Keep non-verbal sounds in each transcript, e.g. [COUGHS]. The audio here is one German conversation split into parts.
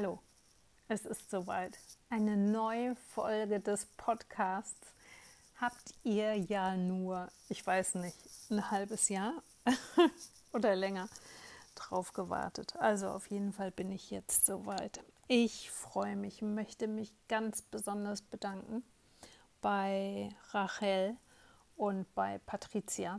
Hallo, es ist soweit. Eine neue Folge des Podcasts. Habt ihr ja nur, ich weiß nicht, ein halbes Jahr [LAUGHS] oder länger drauf gewartet. Also auf jeden Fall bin ich jetzt soweit. Ich freue mich, möchte mich ganz besonders bedanken bei Rachel und bei Patricia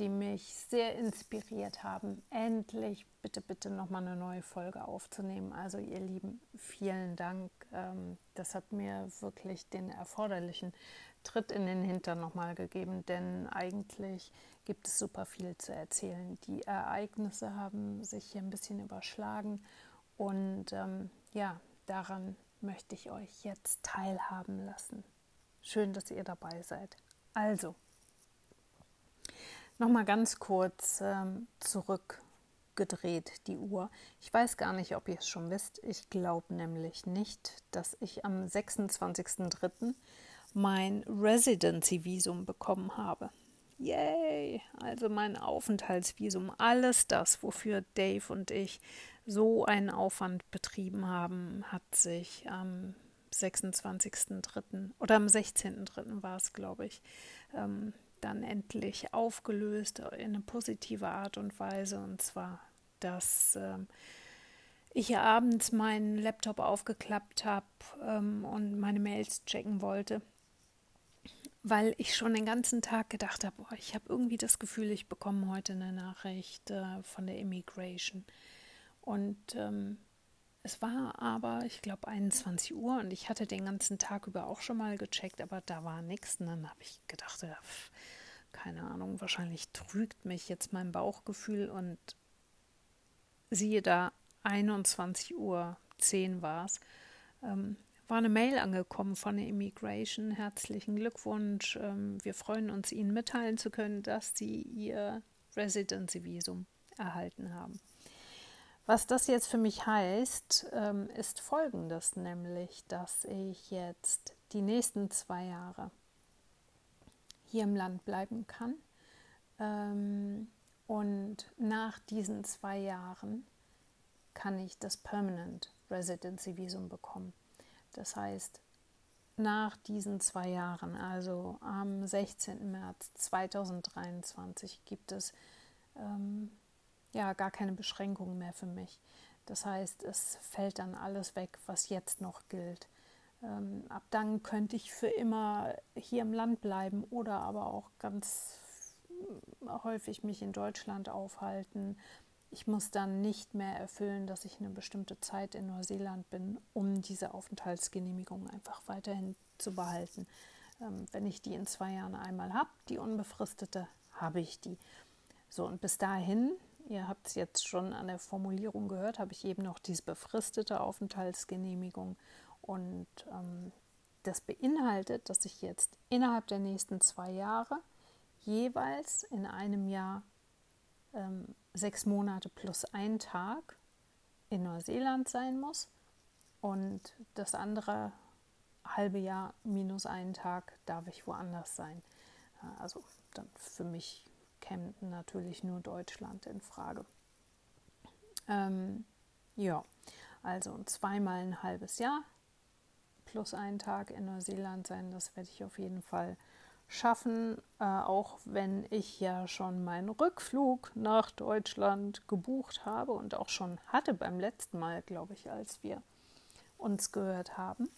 die mich sehr inspiriert haben, endlich bitte, bitte nochmal eine neue Folge aufzunehmen. Also ihr Lieben, vielen Dank. Ähm, das hat mir wirklich den erforderlichen Tritt in den Hintern nochmal gegeben, denn eigentlich gibt es super viel zu erzählen. Die Ereignisse haben sich hier ein bisschen überschlagen und ähm, ja, daran möchte ich euch jetzt teilhaben lassen. Schön, dass ihr dabei seid. Also, Nochmal ganz kurz ähm, zurückgedreht, die Uhr. Ich weiß gar nicht, ob ihr es schon wisst. Ich glaube nämlich nicht, dass ich am 26.03. mein Residency-Visum bekommen habe. Yay! Also mein Aufenthaltsvisum. Alles das, wofür Dave und ich so einen Aufwand betrieben haben, hat sich am 26.03. oder am 16.03. war es, glaube ich, ähm, dann endlich aufgelöst in eine positive Art und Weise. Und zwar, dass ähm, ich abends meinen Laptop aufgeklappt habe ähm, und meine Mails checken wollte, weil ich schon den ganzen Tag gedacht habe, ich habe irgendwie das Gefühl, ich bekomme heute eine Nachricht äh, von der Immigration. Und ähm, es war aber, ich glaube, 21 Uhr und ich hatte den ganzen Tag über auch schon mal gecheckt, aber da war nichts. Und dann habe ich gedacht, ja, keine Ahnung, wahrscheinlich trügt mich jetzt mein Bauchgefühl und siehe da, 21 Uhr 10 war es, ähm, war eine Mail angekommen von der Immigration. Herzlichen Glückwunsch. Ähm, wir freuen uns, Ihnen mitteilen zu können, dass Sie Ihr Residency-Visum erhalten haben. Was das jetzt für mich heißt, ähm, ist folgendes, nämlich, dass ich jetzt die nächsten zwei Jahre hier im Land bleiben kann. Ähm, und nach diesen zwei Jahren kann ich das Permanent Residency Visum bekommen. Das heißt, nach diesen zwei Jahren, also am 16. März 2023, gibt es ähm, ja gar keine Beschränkungen mehr für mich. Das heißt, es fällt dann alles weg, was jetzt noch gilt. Ähm, ab dann könnte ich für immer hier im Land bleiben oder aber auch ganz häufig mich in Deutschland aufhalten. Ich muss dann nicht mehr erfüllen, dass ich eine bestimmte Zeit in Neuseeland bin, um diese Aufenthaltsgenehmigung einfach weiterhin zu behalten. Ähm, wenn ich die in zwei Jahren einmal habe, die unbefristete, habe ich die. So, und bis dahin Ihr habt es jetzt schon an der Formulierung gehört, habe ich eben noch diese befristete Aufenthaltsgenehmigung. Und ähm, das beinhaltet, dass ich jetzt innerhalb der nächsten zwei Jahre jeweils in einem Jahr ähm, sechs Monate plus ein Tag in Neuseeland sein muss und das andere halbe Jahr minus einen Tag darf ich woanders sein. Also dann für mich käme natürlich nur Deutschland in Frage. Ähm, ja, also zweimal ein halbes Jahr plus einen Tag in Neuseeland sein, das werde ich auf jeden Fall schaffen, äh, auch wenn ich ja schon meinen Rückflug nach Deutschland gebucht habe und auch schon hatte beim letzten Mal, glaube ich, als wir uns gehört haben.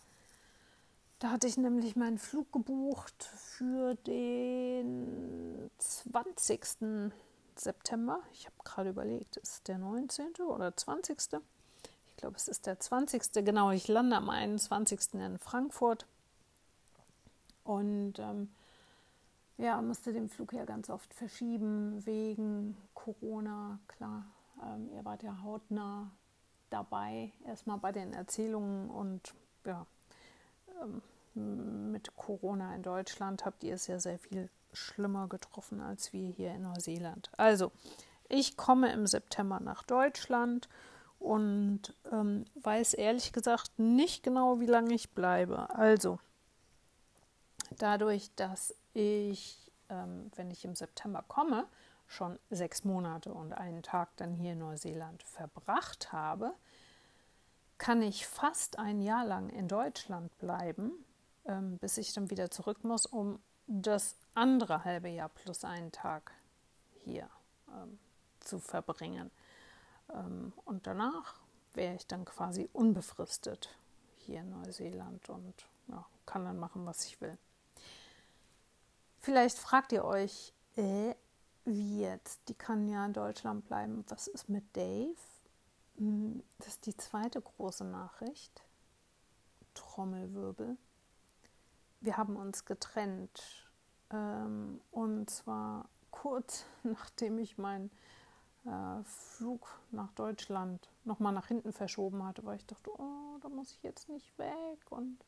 Da hatte ich nämlich meinen Flug gebucht für den 20. September. Ich habe gerade überlegt, ist der 19. oder 20. Ich glaube, es ist der 20. Genau, ich lande am 21. in Frankfurt. Und ähm, ja, musste den Flug ja ganz oft verschieben wegen Corona. Klar, ähm, ihr wart ja hautnah dabei, erstmal bei den Erzählungen und ja, ähm, mit Corona in Deutschland habt ihr es ja sehr viel schlimmer getroffen als wir hier in Neuseeland. Also, ich komme im September nach Deutschland und ähm, weiß ehrlich gesagt nicht genau, wie lange ich bleibe. Also, dadurch, dass ich, ähm, wenn ich im September komme, schon sechs Monate und einen Tag dann hier in Neuseeland verbracht habe, kann ich fast ein Jahr lang in Deutschland bleiben, ähm, bis ich dann wieder zurück muss, um das andere halbe Jahr plus einen Tag hier ähm, zu verbringen. Ähm, und danach wäre ich dann quasi unbefristet hier in Neuseeland und ja, kann dann machen, was ich will. Vielleicht fragt ihr euch, äh, wie jetzt? Die kann ja in Deutschland bleiben. Was ist mit Dave? Hm, das ist die zweite große Nachricht. Trommelwirbel. Wir haben uns getrennt. Ähm, und zwar kurz [LAUGHS] nachdem ich meinen äh, Flug nach Deutschland nochmal nach hinten verschoben hatte, weil ich dachte, oh, da muss ich jetzt nicht weg und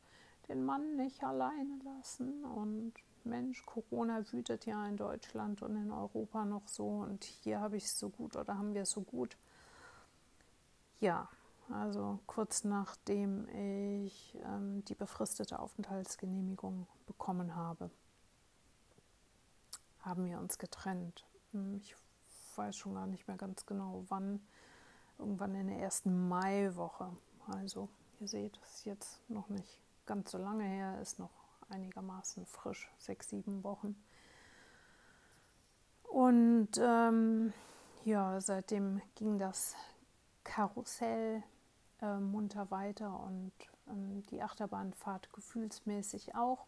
den Mann nicht alleine lassen. Und Mensch, Corona wütet ja in Deutschland und in Europa noch so und hier habe ich es so gut oder haben wir es so gut. Ja, also kurz nachdem ich ähm, die befristete Aufenthaltsgenehmigung bekommen habe, haben wir uns getrennt. Hm, ich weiß schon gar nicht mehr ganz genau, wann. Irgendwann in der ersten Maiwoche. Also, ihr seht, es ist jetzt noch nicht ganz so lange her, ist noch einigermaßen frisch, sechs, sieben Wochen. Und ähm, ja, seitdem ging das Karussell äh, munter weiter und ähm, die Achterbahnfahrt gefühlsmäßig auch.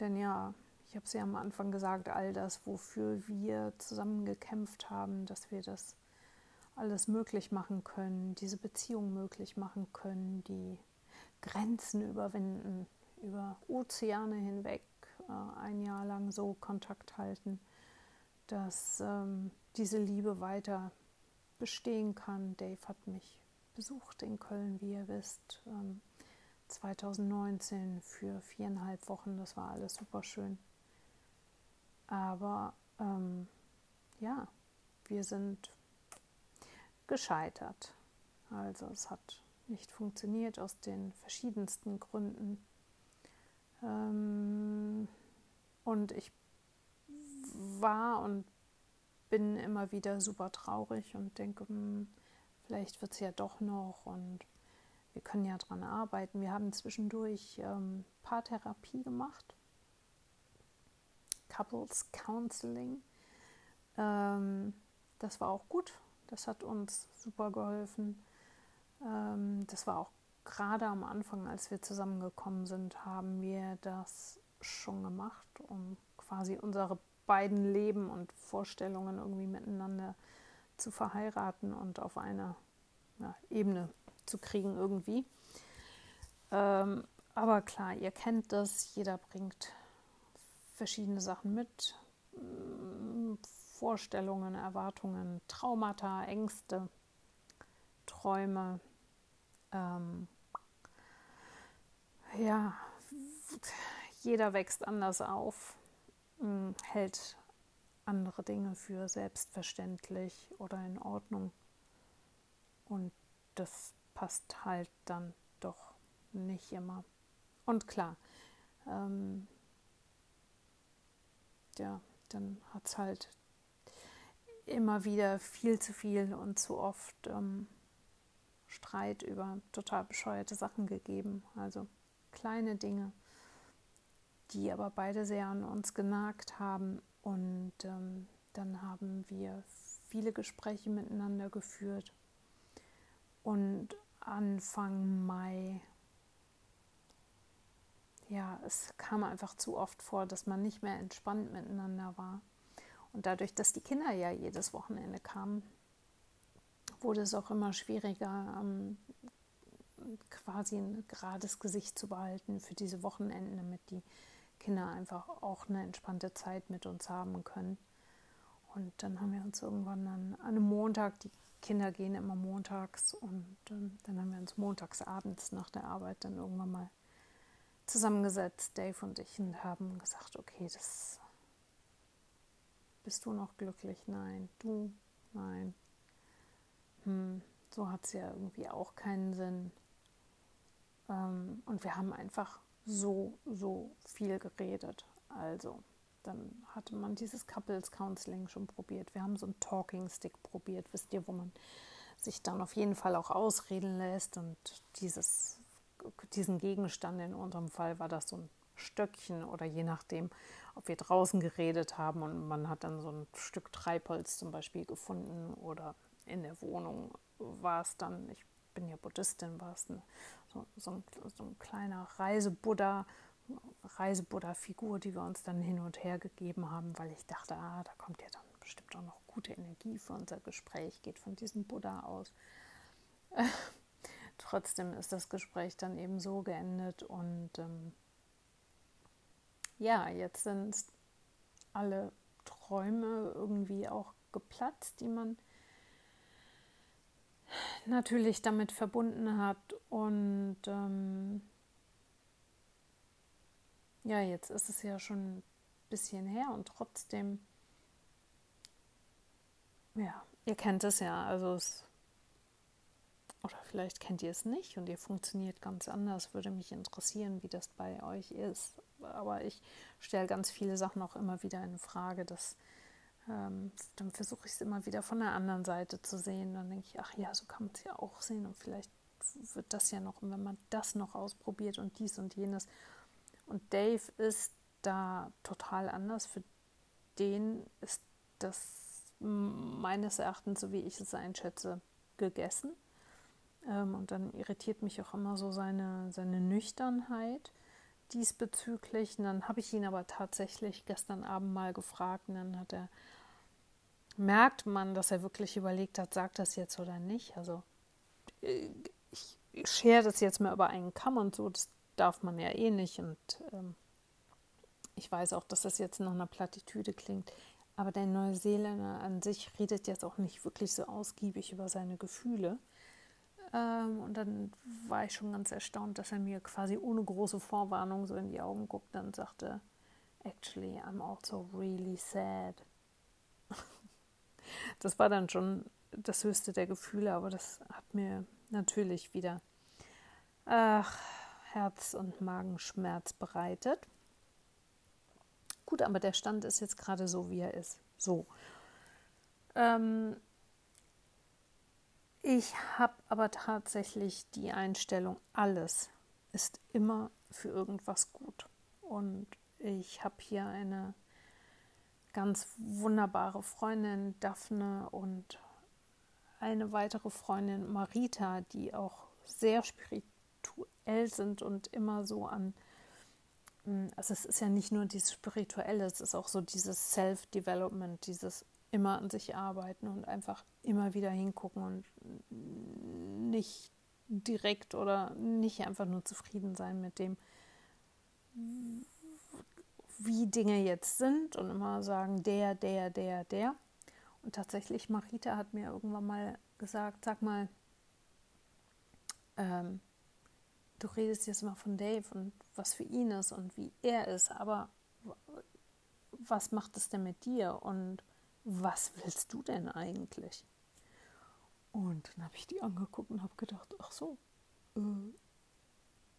Denn ja, ich habe es ja am Anfang gesagt, all das, wofür wir zusammen gekämpft haben, dass wir das alles möglich machen können, diese Beziehung möglich machen können, die Grenzen überwinden, über Ozeane hinweg äh, ein Jahr lang so Kontakt halten, dass ähm, diese Liebe weiter bestehen kann. Dave hat mich besucht in Köln, wie ihr wisst, ähm, 2019 für viereinhalb Wochen. Das war alles super schön. Aber ähm, ja, wir sind gescheitert. Also es hat nicht funktioniert aus den verschiedensten Gründen. Ähm, und ich war und bin immer wieder super traurig und denke, hm, vielleicht wird es ja doch noch und wir können ja dran arbeiten. Wir haben zwischendurch ähm, Paartherapie gemacht, Couples Counseling. Ähm, das war auch gut, das hat uns super geholfen. Ähm, das war auch gerade am Anfang, als wir zusammengekommen sind, haben wir das schon gemacht, um quasi unsere beiden Leben und Vorstellungen irgendwie miteinander zu verheiraten und auf eine ja, Ebene zu kriegen irgendwie. Ähm, aber klar, ihr kennt das, jeder bringt verschiedene Sachen mit. Mm, Vorstellungen, Erwartungen, Traumata, Ängste, Träume, ähm, ja, jeder wächst anders auf, hm, hält andere Dinge für selbstverständlich oder in Ordnung. Und das passt halt dann doch nicht immer. Und klar, ähm, ja, dann hat es halt immer wieder viel zu viel und zu oft ähm, Streit über total bescheuerte Sachen gegeben. Also kleine Dinge, die aber beide sehr an uns genagt haben. Und ähm, dann haben wir viele Gespräche miteinander geführt. Und Anfang Mai, ja, es kam einfach zu oft vor, dass man nicht mehr entspannt miteinander war. Und dadurch, dass die Kinder ja jedes Wochenende kamen, wurde es auch immer schwieriger, ähm, quasi ein gerades Gesicht zu behalten für diese Wochenenden, damit die Kinder einfach auch eine entspannte Zeit mit uns haben können. Und dann haben wir uns irgendwann an einem Montag, die Kinder gehen immer montags, und ähm, dann haben wir uns montags abends nach der Arbeit dann irgendwann mal zusammengesetzt, Dave und ich, und haben gesagt, okay, das bist du noch glücklich? Nein, du, nein, hm, so hat es ja irgendwie auch keinen Sinn. Ähm, und wir haben einfach so, so viel geredet. Also, dann hatte man dieses Couples Counseling schon probiert. Wir haben so einen Talking Stick probiert, wisst ihr, wo man sich dann auf jeden Fall auch ausreden lässt und dieses, diesen Gegenstand, in unserem Fall war das so ein Stöckchen oder je nachdem, ob wir draußen geredet haben und man hat dann so ein Stück Treibholz zum Beispiel gefunden oder in der Wohnung war es dann, ich bin ja Buddhistin, war es eine, so, so, ein, so ein kleiner Reisebuddha, Reisebuddha-Figur, die wir uns dann hin und her gegeben haben, weil ich dachte, ah, da kommt ja dann bestimmt auch noch gute Energie für unser Gespräch, geht von diesem Buddha aus. [LAUGHS] Trotzdem ist das Gespräch dann eben so geendet und ähm, ja, jetzt sind alle Träume irgendwie auch geplatzt, die man natürlich damit verbunden hat. Und ähm, ja, jetzt ist es ja schon ein bisschen her und trotzdem, ja, ihr kennt es ja, also es, oder vielleicht kennt ihr es nicht und ihr funktioniert ganz anders. Würde mich interessieren, wie das bei euch ist. Aber ich stelle ganz viele Sachen auch immer wieder in Frage, dass ähm, dann versuche ich es immer wieder von der anderen Seite zu sehen. Dann denke ich, ach ja, so kann man es ja auch sehen und vielleicht wird das ja noch, wenn man das noch ausprobiert und dies und jenes. Und Dave ist da total anders. Für den ist das meines Erachtens, so wie ich es einschätze, gegessen. Ähm, und dann irritiert mich auch immer so seine, seine Nüchternheit diesbezüglich. Und dann habe ich ihn aber tatsächlich gestern Abend mal gefragt und dann hat er merkt man, dass er wirklich überlegt hat, sagt das jetzt oder nicht. Also äh, schere das jetzt mal über einen Kamm und so, das darf man ja eh nicht. Und ähm, ich weiß auch, dass das jetzt nach einer Plattitüde klingt. Aber der Neuseeländer an sich redet jetzt auch nicht wirklich so ausgiebig über seine Gefühle. Ähm, und dann war ich schon ganz erstaunt, dass er mir quasi ohne große Vorwarnung so in die Augen guckte und sagte, Actually, I'm also really sad [LAUGHS] das war dann schon das höchste der Gefühle, aber das hat mir natürlich wieder ach, Herz- und Magenschmerz bereitet. Gut, aber der Stand ist jetzt gerade so, wie er ist. So. Ähm, ich habe aber tatsächlich die Einstellung, alles ist immer für irgendwas gut. Und ich habe hier eine ganz wunderbare Freundin Daphne und eine weitere Freundin Marita, die auch sehr spirituell sind und immer so an, hm, also es ist ja nicht nur dieses Spirituelle, es ist auch so dieses Self-Development, dieses immer an sich arbeiten und einfach immer wieder hingucken und nicht direkt oder nicht einfach nur zufrieden sein mit dem, wie Dinge jetzt sind und immer sagen, der, der, der, der. Und tatsächlich, Marita hat mir irgendwann mal gesagt, sag mal, ähm, du redest jetzt mal von Dave und was für ihn ist und wie er ist, aber was macht es denn mit dir und was willst du denn eigentlich? Und dann habe ich die angeguckt und habe gedacht, ach so, äh,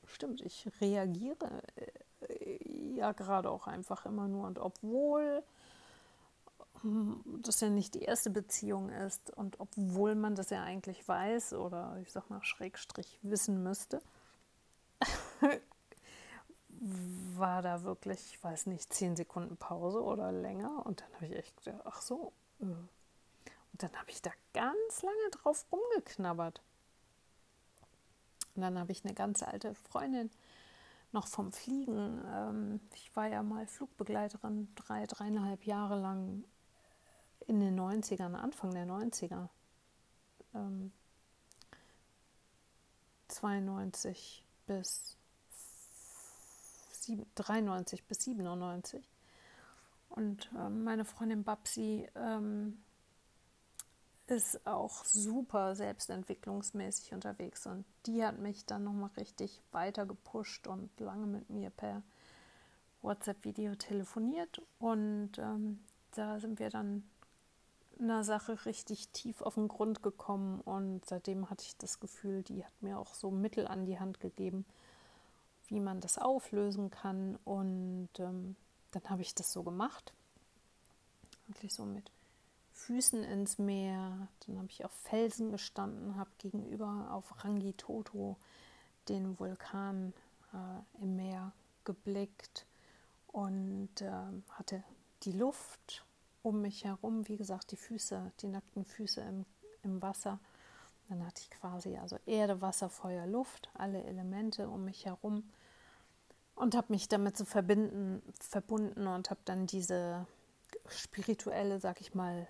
stimmt, ich reagiere äh, ja gerade auch einfach immer nur. Und obwohl hm, das ja nicht die erste Beziehung ist und obwohl man das ja eigentlich weiß oder ich sag mal Schrägstrich wissen müsste, [LAUGHS] war da wirklich, ich weiß nicht, zehn Sekunden Pause oder länger und dann habe ich echt gedacht, ach so. Äh. Und dann habe ich da ganz lange drauf rumgeknabbert. Und dann habe ich eine ganz alte Freundin noch vom Fliegen. Ähm, ich war ja mal Flugbegleiterin drei, dreieinhalb Jahre lang in den 90ern, Anfang der 90er. Ähm, 92 bis 7, 93 bis 97. Und ähm, meine Freundin Babsi ähm, ist auch super selbstentwicklungsmäßig unterwegs und die hat mich dann nochmal richtig weiter gepusht und lange mit mir per WhatsApp-Video telefoniert und ähm, da sind wir dann einer Sache richtig tief auf den Grund gekommen und seitdem hatte ich das Gefühl, die hat mir auch so Mittel an die Hand gegeben, wie man das auflösen kann und ähm, dann habe ich das so gemacht, wirklich so mit Füßen ins Meer. Dann habe ich auf Felsen gestanden, habe gegenüber auf Rangitoto den Vulkan äh, im Meer geblickt und äh, hatte die Luft um mich herum, wie gesagt, die Füße, die nackten Füße im, im Wasser. Dann hatte ich quasi also Erde, Wasser, Feuer, Luft, alle Elemente um mich herum und habe mich damit so verbinden, verbunden und habe dann diese spirituelle, sag ich mal,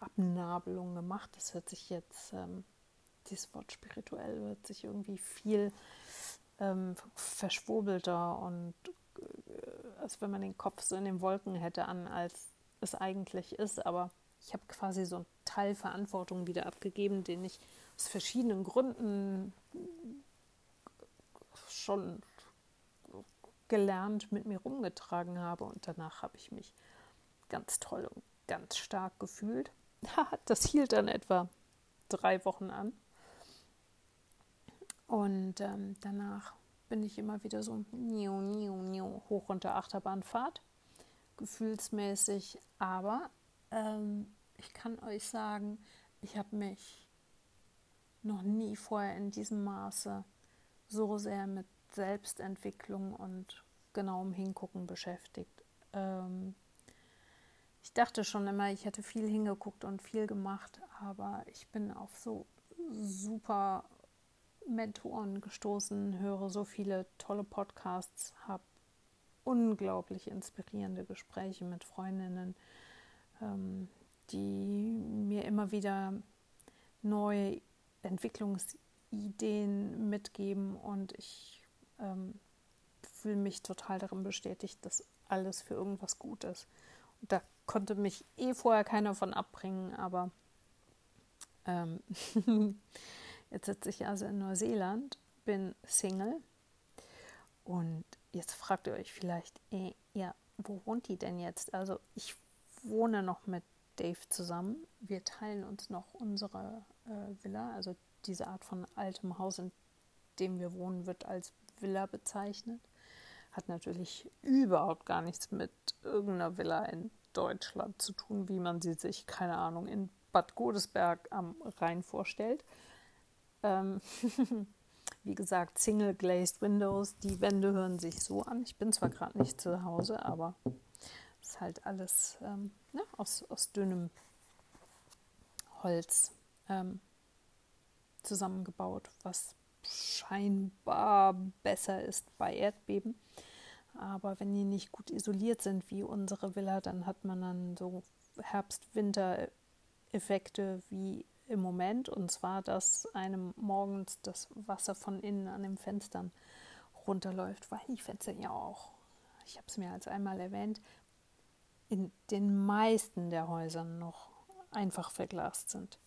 Abnabelung gemacht. Das hört sich jetzt, ähm, dieses Wort spirituell hört sich irgendwie viel ähm, verschwurbelter und äh, als wenn man den Kopf so in den Wolken hätte an, als es eigentlich ist. Aber ich habe quasi so einen Teil Verantwortung wieder abgegeben, den ich aus verschiedenen Gründen schon gelernt mit mir rumgetragen habe. Und danach habe ich mich ganz toll und ganz stark gefühlt. [LAUGHS] Das hielt dann etwa drei Wochen an. Und ähm, danach bin ich immer wieder so hoch unter Achterbahnfahrt, gefühlsmäßig. Aber ähm, ich kann euch sagen, ich habe mich noch nie vorher in diesem Maße so sehr mit Selbstentwicklung und genauem Hingucken beschäftigt. Ähm, ich dachte schon immer, ich hätte viel hingeguckt und viel gemacht, aber ich bin auf so super Mentoren gestoßen, höre so viele tolle Podcasts, habe unglaublich inspirierende Gespräche mit Freundinnen, ähm, die mir immer wieder neue Entwicklungsideen mitgeben und ich ähm, fühle mich total darin bestätigt, dass alles für irgendwas gut ist. Und da konnte mich eh vorher keiner von abbringen, aber ähm, [LAUGHS] Jetzt sitze ich also in Neuseeland, bin Single und jetzt fragt ihr euch vielleicht, eh, ja, wo wohnt die denn jetzt? Also ich wohne noch mit Dave zusammen. Wir teilen uns noch unsere äh, Villa, also diese Art von altem Haus, in dem wir wohnen, wird als Villa bezeichnet. Hat natürlich überhaupt gar nichts mit irgendeiner Villa in Deutschland zu tun, wie man sie sich, keine Ahnung, in Bad Godesberg am Rhein vorstellt. Ähm, [LAUGHS] wie gesagt, Single Glazed Windows. Die Wände hören sich so an. Ich bin zwar gerade nicht zu Hause, aber es ist halt alles ähm, ja, aus, aus dünnem Holz ähm, zusammengebaut, was scheinbar besser ist bei Erdbeben. Aber wenn die nicht gut isoliert sind wie unsere Villa, dann hat man dann so Herbst-Winter-Effekte wie im Moment. Und zwar, dass einem morgens das Wasser von innen an den Fenstern runterläuft, weil die Fenster ja auch, ich habe es mir als einmal erwähnt, in den meisten der Häusern noch einfach verglast sind.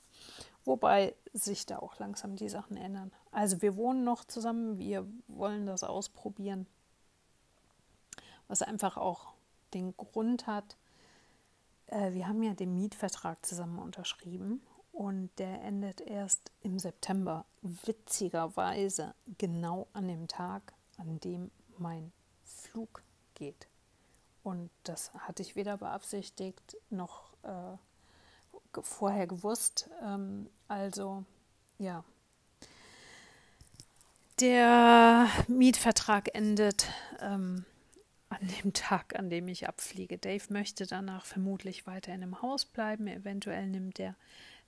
Wobei sich da auch langsam die Sachen ändern. Also wir wohnen noch zusammen, wir wollen das ausprobieren. Was einfach auch den Grund hat, äh, wir haben ja den Mietvertrag zusammen unterschrieben und der endet erst im September. Witzigerweise genau an dem Tag, an dem mein Flug geht. Und das hatte ich weder beabsichtigt noch äh, vorher gewusst. Ähm, also ja, der Mietvertrag endet ähm, an dem Tag, an dem ich abfliege. Dave möchte danach vermutlich weiter in einem Haus bleiben. Eventuell nimmt er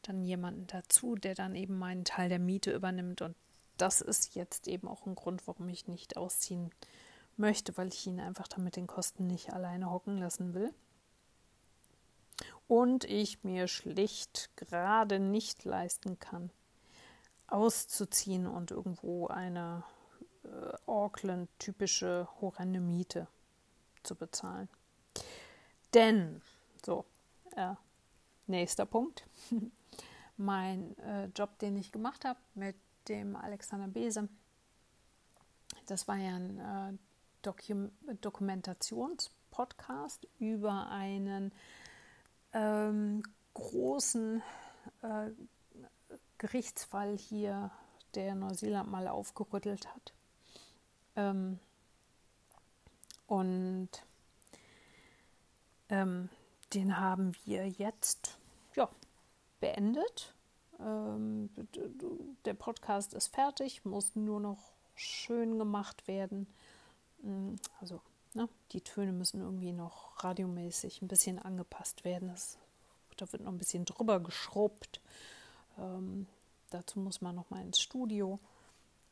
dann jemanden dazu, der dann eben meinen Teil der Miete übernimmt. Und das ist jetzt eben auch ein Grund, warum ich nicht ausziehen möchte, weil ich ihn einfach damit den Kosten nicht alleine hocken lassen will. Und ich mir schlicht gerade nicht leisten kann, auszuziehen und irgendwo eine äh, Auckland-typische horrende Miete zu bezahlen. Denn, so, äh, nächster Punkt. [LAUGHS] mein äh, Job, den ich gemacht habe mit dem Alexander Bese. Das war ja ein äh, Dokum Dokumentationspodcast über einen ähm, großen äh, Gerichtsfall hier, der Neuseeland mal aufgerüttelt hat. Ähm, und ähm, den haben wir jetzt beendet. Ähm, der Podcast ist fertig, muss nur noch schön gemacht werden. Mm, also ne, die Töne müssen irgendwie noch radiomäßig ein bisschen angepasst werden. Das, da wird noch ein bisschen drüber geschrubbt. Ähm, dazu muss man noch mal ins Studio.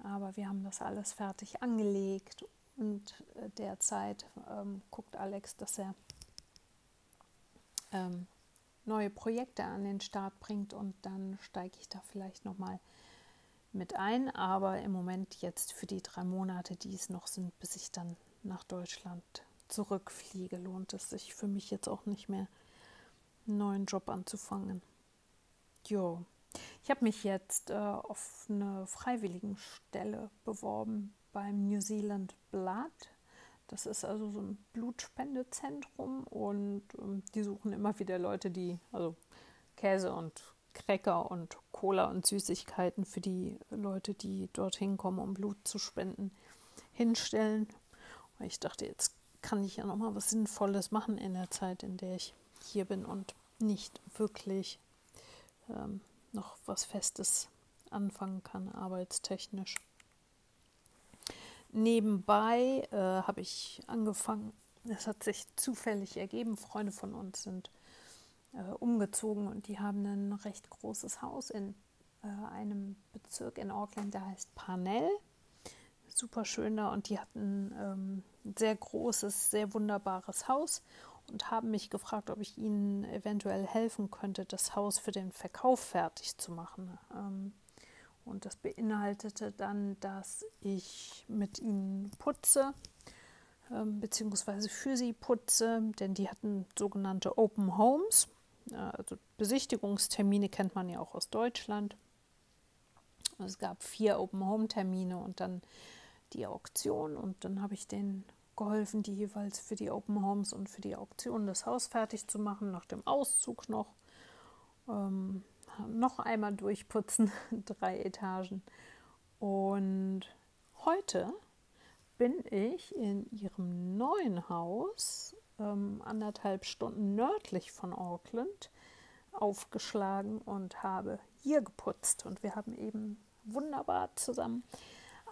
Aber wir haben das alles fertig angelegt und äh, derzeit ähm, guckt Alex, dass er ähm, neue Projekte an den Start bringt und dann steige ich da vielleicht noch mal mit ein. Aber im Moment jetzt für die drei Monate, die es noch sind, bis ich dann nach Deutschland zurückfliege, lohnt es sich für mich jetzt auch nicht mehr, einen neuen Job anzufangen. Jo. Ich habe mich jetzt äh, auf eine Freiwilligenstelle beworben beim New Zealand Blood. Das ist also so ein Blutspendezentrum und ähm, die suchen immer wieder Leute, die also Käse und Cracker und Cola und Süßigkeiten für die Leute, die dorthin kommen, um Blut zu spenden, hinstellen. Und ich dachte, jetzt kann ich ja noch mal was Sinnvolles machen in der Zeit, in der ich hier bin und nicht wirklich ähm, noch was Festes anfangen kann, arbeitstechnisch. Nebenbei äh, habe ich angefangen, es hat sich zufällig ergeben, Freunde von uns sind äh, umgezogen und die haben ein recht großes Haus in äh, einem Bezirk in Auckland, der heißt Parnell. Super schön da und die hatten ähm, ein sehr großes, sehr wunderbares Haus und haben mich gefragt, ob ich ihnen eventuell helfen könnte, das Haus für den Verkauf fertig zu machen. Ähm, und das beinhaltete dann, dass ich mit ihnen putze, ähm, beziehungsweise für sie putze, denn die hatten sogenannte Open Homes. Also Besichtigungstermine kennt man ja auch aus Deutschland. Es gab vier Open Home Termine und dann die Auktion und dann habe ich denen geholfen, die jeweils für die Open Homes und für die Auktion das Haus fertig zu machen, nach dem Auszug noch. Ähm, noch einmal durchputzen, [LAUGHS] drei Etagen. Und heute bin ich in ihrem neuen Haus, ähm, anderthalb Stunden nördlich von Auckland, aufgeschlagen und habe hier geputzt. Und wir haben eben wunderbar zusammen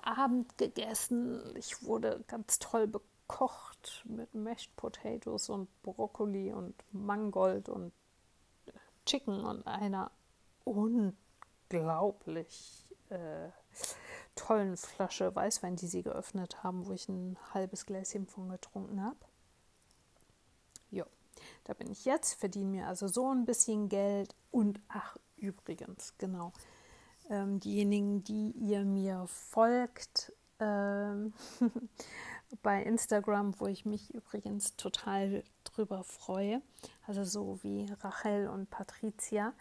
Abend gegessen. Ich wurde ganz toll gekocht mit Mashed Potatoes und Brokkoli und Mangold und Chicken und einer unglaublich äh, tollen Flasche Weißwein, die sie geöffnet haben, wo ich ein halbes Gläschen von getrunken habe. Ja, da bin ich jetzt, verdiene mir also so ein bisschen Geld und ach, übrigens, genau. Ähm, diejenigen, die ihr mir folgt, ähm, [LAUGHS] bei Instagram, wo ich mich übrigens total drüber freue. Also so wie Rachel und Patricia,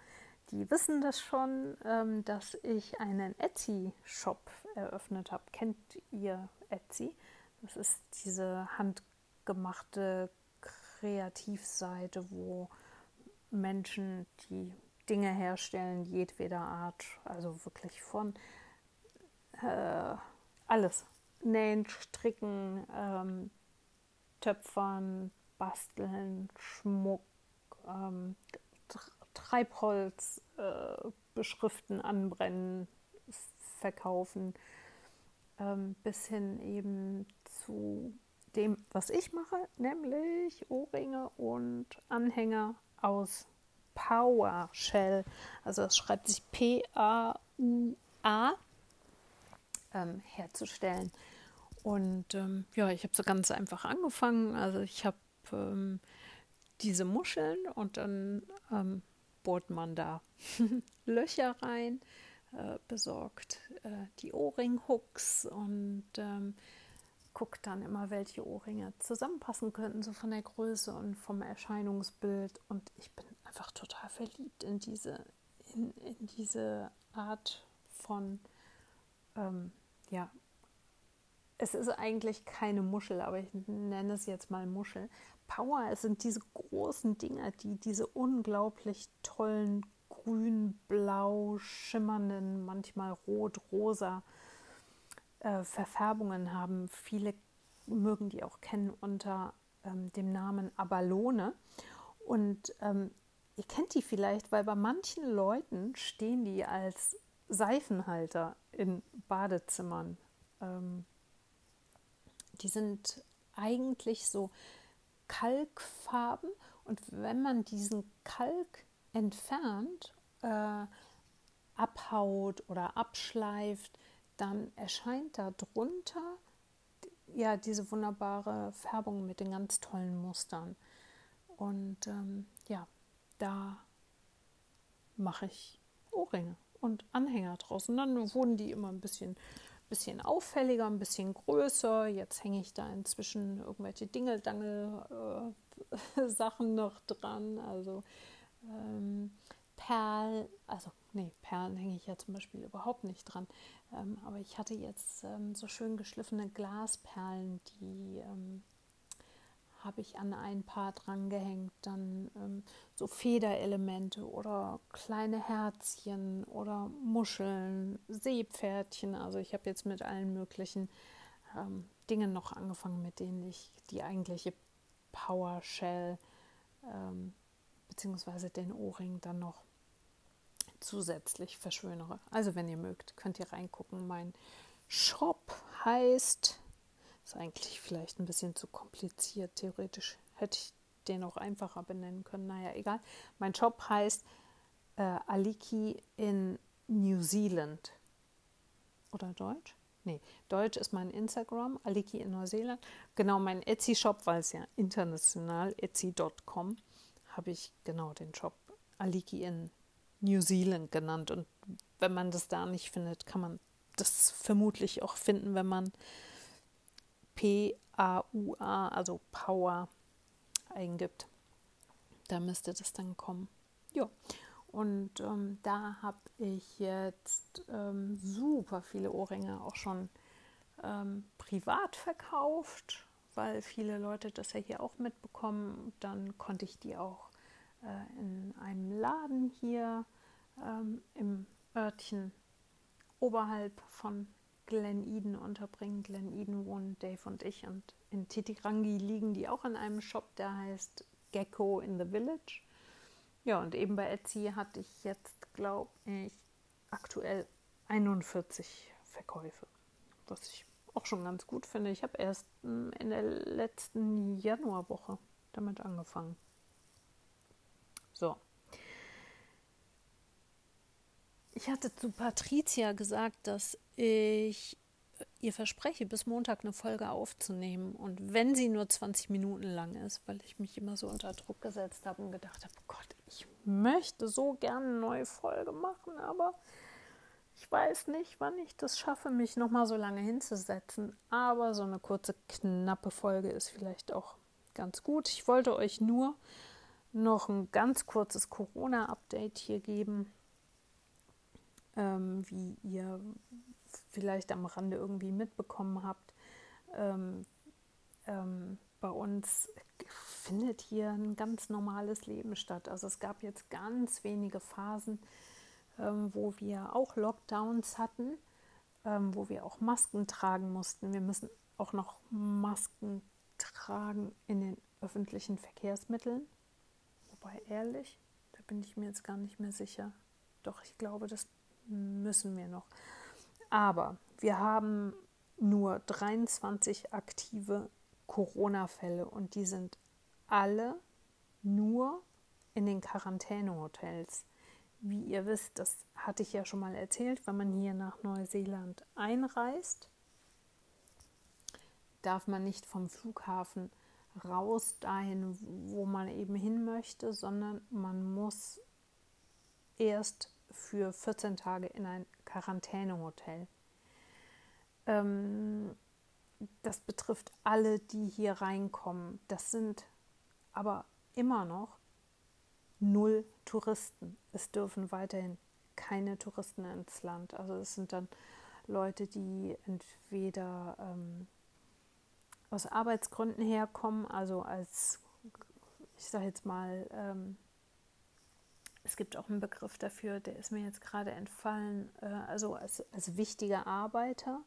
die wissen das schon, ähm, dass ich einen Etsy-Shop eröffnet habe. Kennt ihr Etsy? Das ist diese handgemachte Kreativseite, wo Menschen, die Dinge herstellen, jedweder Art, also wirklich von äh, alles, Nähen, Stricken, ähm, Töpfern, Basteln, Schmuck, ähm, Treibholz äh, beschriften, anbrennen, verkaufen, ähm, bis hin eben zu dem, was ich mache, nämlich Ohrringe und Anhänger aus PowerShell. Also es schreibt sich P-A-U-A ähm, herzustellen. Und ähm, ja, ich habe so ganz einfach angefangen. Also ich habe ähm, diese Muscheln und dann ähm, bohrt man da [LAUGHS] Löcher rein, äh, besorgt äh, die Ohrringhooks und ähm, guckt dann immer, welche Ohrringe zusammenpassen könnten, so von der Größe und vom Erscheinungsbild. Und ich bin einfach total verliebt in diese, in, in diese Art von ähm, ja, es ist eigentlich keine Muschel, aber ich nenne es jetzt mal Muschel. Power, es sind diese großen Dinger, die diese unglaublich tollen grün, blau, schimmernden, manchmal rot, rosa äh, Verfärbungen haben. Viele mögen die auch kennen unter ähm, dem Namen Abalone. Und ähm, ihr kennt die vielleicht, weil bei manchen Leuten stehen die als Seifenhalter in Badezimmern. Ähm, die sind eigentlich so Kalkfarben und wenn man diesen Kalk entfernt, äh, abhaut oder abschleift, dann erscheint da drunter ja diese wunderbare Färbung mit den ganz tollen Mustern. Und ähm, ja, da mache ich Ohrringe und Anhänger draus. Und dann wurden die immer ein bisschen, bisschen auffälliger, ein bisschen größer. Jetzt hänge ich da inzwischen irgendwelche Dingeldangel-Sachen äh, [LAUGHS] noch dran. Also ähm, Perlen, also nee, Perlen hänge ich ja zum Beispiel überhaupt nicht dran. Ähm, aber ich hatte jetzt ähm, so schön geschliffene Glasperlen, die ähm, habe ich an ein paar dran gehängt. Dann ähm, so Federelemente oder kleine Herzchen oder Muscheln, Seepferdchen. Also ich habe jetzt mit allen möglichen ähm, Dingen noch angefangen, mit denen ich die eigentliche PowerShell ähm, beziehungsweise den Ohrring dann noch zusätzlich verschönere. Also wenn ihr mögt, könnt ihr reingucken. Mein Shop heißt, ist eigentlich vielleicht ein bisschen zu kompliziert. Theoretisch hätte ich den auch einfacher benennen können. Naja, egal. Mein Shop heißt äh, Aliki in New Zealand. Oder Deutsch? Nee, Deutsch ist mein Instagram, Aliki in Neuseeland. Genau, mein Etsy-Shop, weil es ja international, etsy.com, habe ich genau den Shop Aliki in New Zealand genannt. Und wenn man das da nicht findet, kann man das vermutlich auch finden, wenn man P-A-U-A, also Power, eingibt. Da müsste das dann kommen. Ja, und ähm, da habe ich jetzt ähm, super viele Ohrringe auch schon ähm, privat verkauft, weil viele Leute das ja hier auch mitbekommen. Dann konnte ich die auch äh, in einem Laden hier ähm, im Örtchen oberhalb von Glen Eden unterbringen. Glen Eden wohnen Dave und ich und in Titirangi liegen die auch in einem Shop, der heißt Gecko in the Village. Ja, und eben bei Etsy hatte ich jetzt, glaube ich, aktuell 41 Verkäufe, was ich auch schon ganz gut finde. Ich habe erst hm, in der letzten Januarwoche damit angefangen. So. Ich hatte zu Patricia gesagt, dass ich ihr verspreche, bis Montag eine Folge aufzunehmen. Und wenn sie nur 20 Minuten lang ist, weil ich mich immer so unter Druck gesetzt habe und gedacht habe, oh Gott, ich möchte so gerne eine neue Folge machen, aber ich weiß nicht, wann ich das schaffe, mich nochmal so lange hinzusetzen. Aber so eine kurze, knappe Folge ist vielleicht auch ganz gut. Ich wollte euch nur noch ein ganz kurzes Corona-Update hier geben, ähm, wie ihr vielleicht am Rande irgendwie mitbekommen habt. Ähm, ähm, bei uns findet hier ein ganz normales Leben statt. Also es gab jetzt ganz wenige Phasen, ähm, wo wir auch Lockdowns hatten, ähm, wo wir auch Masken tragen mussten. Wir müssen auch noch Masken tragen in den öffentlichen Verkehrsmitteln. Wobei ehrlich, da bin ich mir jetzt gar nicht mehr sicher. Doch, ich glaube, das müssen wir noch. Aber wir haben nur 23 aktive Corona-Fälle und die sind alle nur in den Quarantänehotels. Wie ihr wisst, das hatte ich ja schon mal erzählt, wenn man hier nach Neuseeland einreist, darf man nicht vom Flughafen raus dahin, wo man eben hin möchte, sondern man muss erst für 14 Tage in ein Quarantänehotel. Ähm, das betrifft alle, die hier reinkommen. Das sind aber immer noch null Touristen. Es dürfen weiterhin keine Touristen ins Land. Also es sind dann Leute, die entweder ähm, aus Arbeitsgründen herkommen, also als, ich sage jetzt mal, ähm, es gibt auch einen Begriff dafür, der ist mir jetzt gerade entfallen, äh, also als, als wichtige Arbeiter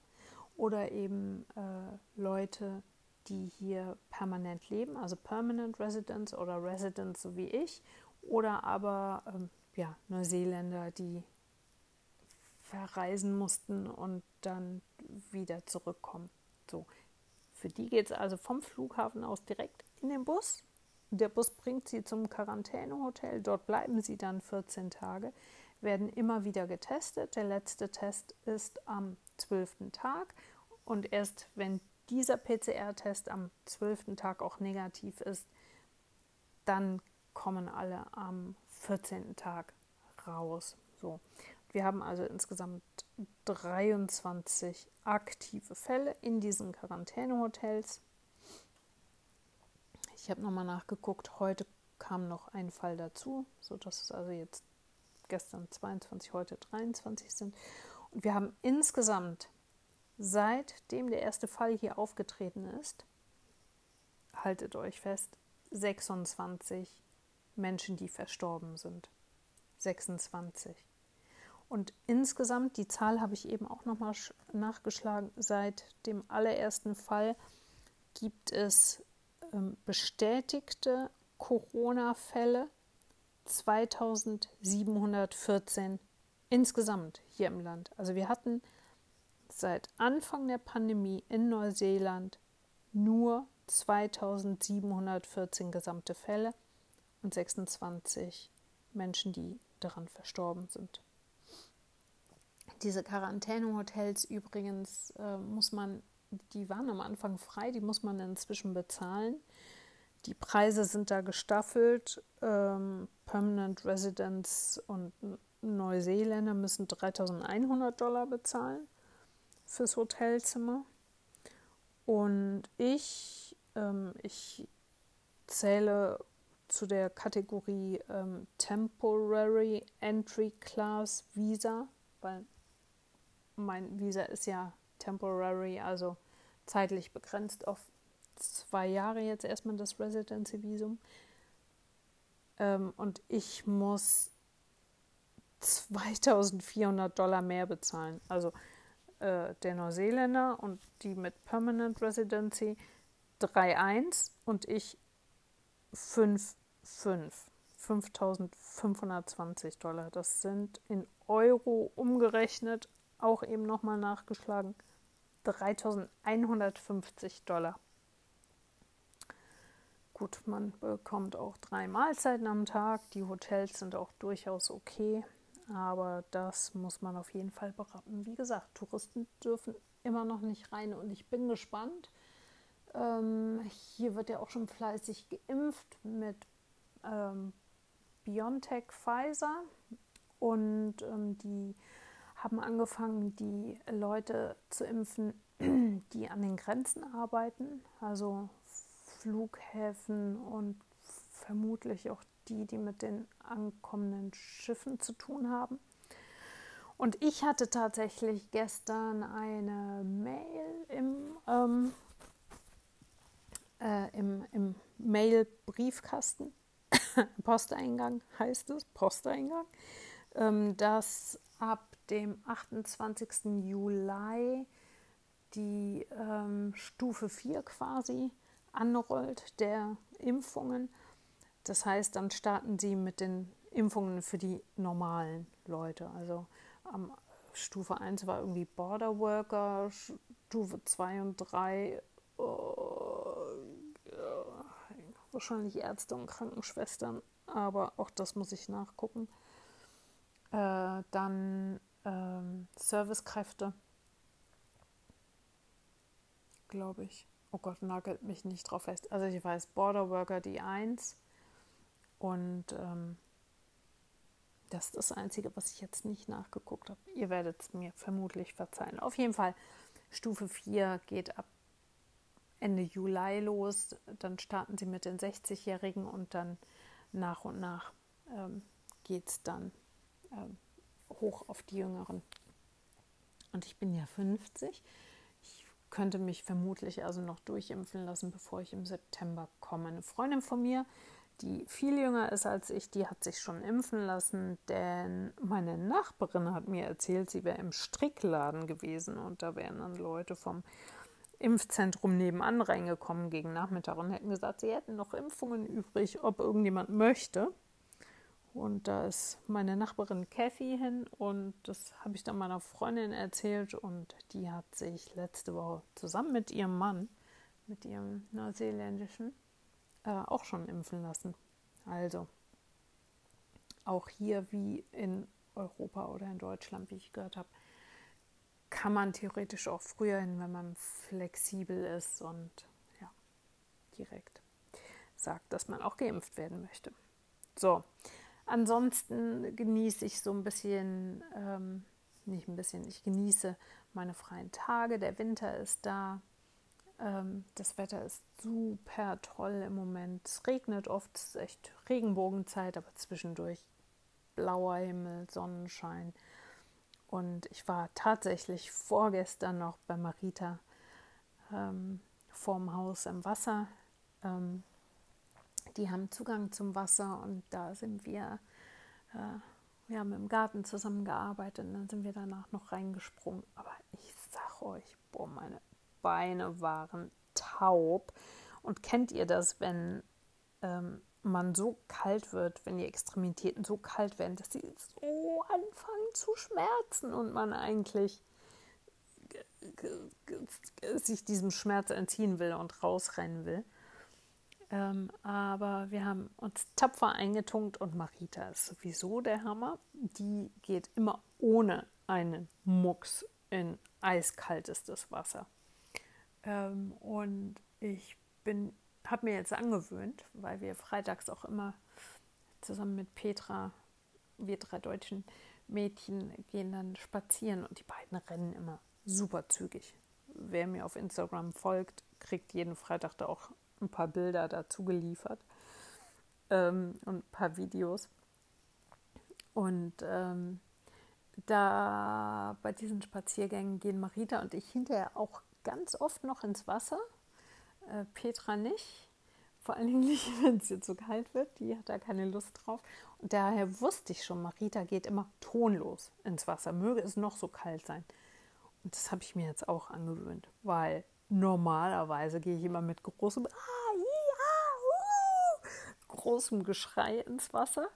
oder eben äh, Leute, die hier permanent leben, also Permanent Residents oder Residents so wie ich, oder aber ähm, ja, Neuseeländer, die verreisen mussten und dann wieder zurückkommen. So, für die geht es also vom Flughafen aus direkt in den Bus. Der Bus bringt sie zum Quarantänehotel. Dort bleiben sie dann 14 Tage, werden immer wieder getestet. Der letzte Test ist am 12. Tag. Und erst wenn dieser PCR-Test am 12. Tag auch negativ ist, dann kommen alle am 14. Tag raus. So. Wir haben also insgesamt 23 aktive Fälle in diesen Quarantänehotels. Ich habe nochmal nachgeguckt, heute kam noch ein Fall dazu, sodass es also jetzt gestern 22, heute 23 sind. Und wir haben insgesamt, seitdem der erste Fall hier aufgetreten ist, haltet euch fest, 26 Menschen, die verstorben sind. 26. Und insgesamt, die Zahl habe ich eben auch nochmal nachgeschlagen, seit dem allerersten Fall gibt es bestätigte Corona-Fälle 2714 insgesamt hier im Land. Also wir hatten seit Anfang der Pandemie in Neuseeland nur 2714 gesamte Fälle und 26 Menschen, die daran verstorben sind. Diese Quarantänehotels übrigens äh, muss man, die waren am Anfang frei, die muss man inzwischen bezahlen. Die Preise sind da gestaffelt. Ähm, Permanent Residents und Neuseeländer müssen 3100 Dollar bezahlen fürs Hotelzimmer. Und ich, ähm, ich zähle zu der Kategorie ähm, Temporary Entry Class Visa, weil mein Visa ist ja temporary, also zeitlich begrenzt auf zwei Jahre jetzt erstmal das Residency-Visum. Ähm, und ich muss 2400 Dollar mehr bezahlen. Also äh, der Neuseeländer und die mit Permanent Residency 3,1 und ich 5,5. 5520 Dollar. Das sind in Euro umgerechnet auch eben nochmal nachgeschlagen, 3150 Dollar. Gut, man bekommt auch drei Mahlzeiten am Tag. Die Hotels sind auch durchaus okay, aber das muss man auf jeden Fall beraten. Wie gesagt, Touristen dürfen immer noch nicht rein und ich bin gespannt. Ähm, hier wird ja auch schon fleißig geimpft mit ähm, BioNTech Pfizer und ähm, die haben angefangen, die Leute zu impfen, [CLEARS THROAT] die an den Grenzen arbeiten, also Flughäfen und vermutlich auch die, die mit den ankommenden Schiffen zu tun haben. Und ich hatte tatsächlich gestern eine Mail im, ähm, äh, im, im Mail-Briefkasten, [COUGHS] Posteingang heißt es, Posteingang, ähm, dass ab dem 28. Juli die ähm, Stufe 4 quasi anrollt der Impfungen. Das heißt, dann starten sie mit den Impfungen für die normalen Leute. Also ähm, Stufe 1 war irgendwie Border Worker, Stufe 2 und 3 oh, ja, wahrscheinlich Ärzte und Krankenschwestern, aber auch das muss ich nachgucken. Äh, dann ähm, Servicekräfte, glaube ich. Oh Gott, nagelt mich nicht drauf fest. Also ich weiß, Border Worker die 1 und ähm, das ist das Einzige, was ich jetzt nicht nachgeguckt habe. Ihr werdet es mir vermutlich verzeihen. Auf jeden Fall, Stufe 4 geht ab Ende Juli los. Dann starten sie mit den 60-Jährigen und dann nach und nach ähm, geht es dann ähm, hoch auf die Jüngeren. Und ich bin ja 50. Ich könnte mich vermutlich also noch durchimpfen lassen, bevor ich im September komme. Eine Freundin von mir, die viel jünger ist als ich, die hat sich schon impfen lassen, denn meine Nachbarin hat mir erzählt, sie wäre im Strickladen gewesen und da wären dann Leute vom Impfzentrum nebenan reingekommen gegen Nachmittag und hätten gesagt, sie hätten noch Impfungen übrig, ob irgendjemand möchte. Und da ist meine Nachbarin Kathy hin und das habe ich dann meiner Freundin erzählt und die hat sich letzte Woche zusammen mit ihrem Mann, mit ihrem neuseeländischen, äh, auch schon impfen lassen. Also auch hier wie in Europa oder in Deutschland, wie ich gehört habe, kann man theoretisch auch früher hin, wenn man flexibel ist und ja, direkt sagt, dass man auch geimpft werden möchte. So, ansonsten genieße ich so ein bisschen, ähm, nicht ein bisschen, ich genieße meine freien Tage. Der Winter ist da. Ähm, das Wetter ist super toll im Moment. Es regnet oft, es ist echt Regenbogenzeit, aber zwischendurch blauer Himmel, Sonnenschein. Und ich war tatsächlich vorgestern noch bei Marita ähm, vorm Haus im Wasser. Ähm, die haben Zugang zum Wasser und da sind wir, äh, wir haben im Garten zusammengearbeitet und dann sind wir danach noch reingesprungen. Aber ich sag euch, boah, meine Beine waren taub. Und kennt ihr das, wenn ähm, man so kalt wird, wenn die Extremitäten so kalt werden, dass sie so anfangen zu schmerzen und man eigentlich sich diesem Schmerz entziehen will und rausrennen will? Ähm, aber wir haben uns tapfer eingetunkt und Marita ist sowieso der Hammer. Die geht immer ohne einen Mucks in eiskaltestes Wasser. Ähm, und ich bin, habe mir jetzt angewöhnt, weil wir freitags auch immer zusammen mit Petra, wir drei deutschen Mädchen, gehen dann spazieren und die beiden rennen immer super zügig. Wer mir auf Instagram folgt, kriegt jeden Freitag da auch ein paar Bilder dazu geliefert ähm, und ein paar Videos. Und ähm, da bei diesen Spaziergängen gehen Marita und ich hinterher auch ganz oft noch ins Wasser. Äh, Petra nicht. Vor allen Dingen nicht, [LAUGHS] wenn es jetzt so kalt wird. Die hat da keine Lust drauf. Und daher wusste ich schon, Marita geht immer tonlos ins Wasser. Möge es noch so kalt sein. Und das habe ich mir jetzt auch angewöhnt, weil normalerweise gehe ich immer mit großem ah, ja, uh, großem Geschrei ins Wasser.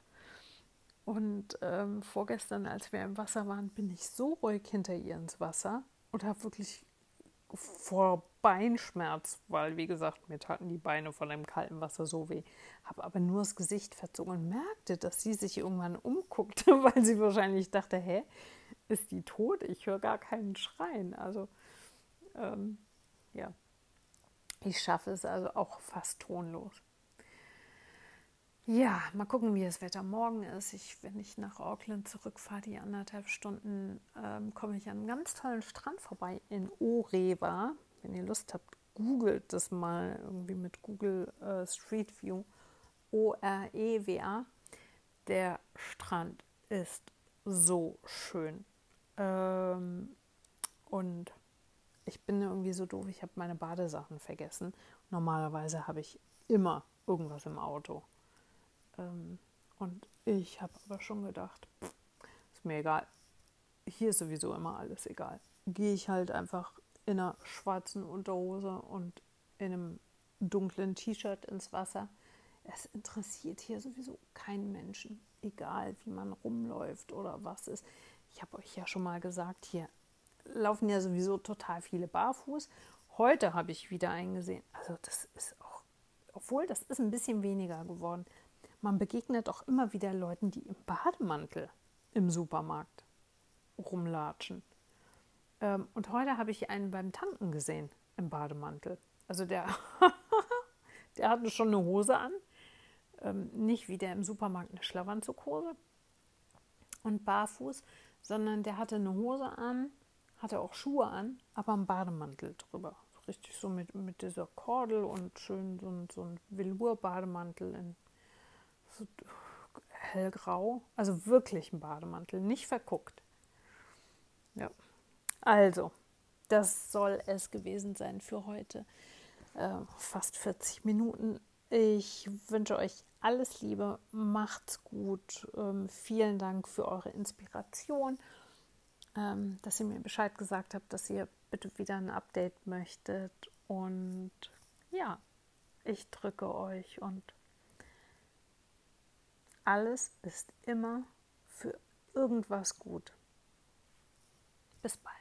Und ähm, vorgestern, als wir im Wasser waren, bin ich so ruhig hinter ihr ins Wasser und habe wirklich vor Beinschmerz, weil wie gesagt, mir taten die Beine von dem kalten Wasser so weh. Habe aber nur das Gesicht verzogen und merkte, dass sie sich irgendwann umguckte, [LAUGHS] weil sie wahrscheinlich dachte, hä, ist die tot? Ich höre gar keinen Schreien. Also ähm, ja, ich schaffe es also auch fast tonlos. Ja, mal gucken, wie das Wetter morgen ist. Ich, wenn ich nach Auckland zurückfahre, die anderthalb Stunden, ähm, komme ich an einem ganz tollen Strand vorbei in Orewa. Wenn ihr Lust habt, googelt das mal irgendwie mit Google äh, Street View. O-R-E-W-A. Der Strand ist so schön. Ähm, und ich bin irgendwie so doof, ich habe meine Badesachen vergessen. Normalerweise habe ich immer irgendwas im Auto. Ähm, und ich habe aber schon gedacht, pff, ist mir egal. Hier ist sowieso immer alles egal. Gehe ich halt einfach in einer schwarzen Unterhose und in einem dunklen T-Shirt ins Wasser. Es interessiert hier sowieso keinen Menschen, egal wie man rumläuft oder was ist. Ich habe euch ja schon mal gesagt, hier laufen ja sowieso total viele barfuß. Heute habe ich wieder eingesehen. Also das ist auch, obwohl das ist ein bisschen weniger geworden man begegnet auch immer wieder Leuten, die im Bademantel im Supermarkt rumlatschen. Ähm, und heute habe ich einen beim Tanken gesehen im Bademantel. Also der, [LAUGHS] der hatte schon eine Hose an, ähm, nicht wie der im Supermarkt eine Schlafanzughose und barfuß, sondern der hatte eine Hose an, hatte auch Schuhe an, aber einen Bademantel drüber. Richtig so mit, mit dieser Kordel und schön so ein, so ein Velour-Bademantel in so hellgrau. Also wirklich ein Bademantel, nicht verguckt. Ja. Also, das soll es gewesen sein für heute. Äh, fast 40 Minuten. Ich wünsche euch alles Liebe, macht's gut. Ähm, vielen Dank für eure Inspiration, ähm, dass ihr mir Bescheid gesagt habt, dass ihr bitte wieder ein Update möchtet. Und ja, ich drücke euch und alles ist immer für irgendwas gut. Bis bald.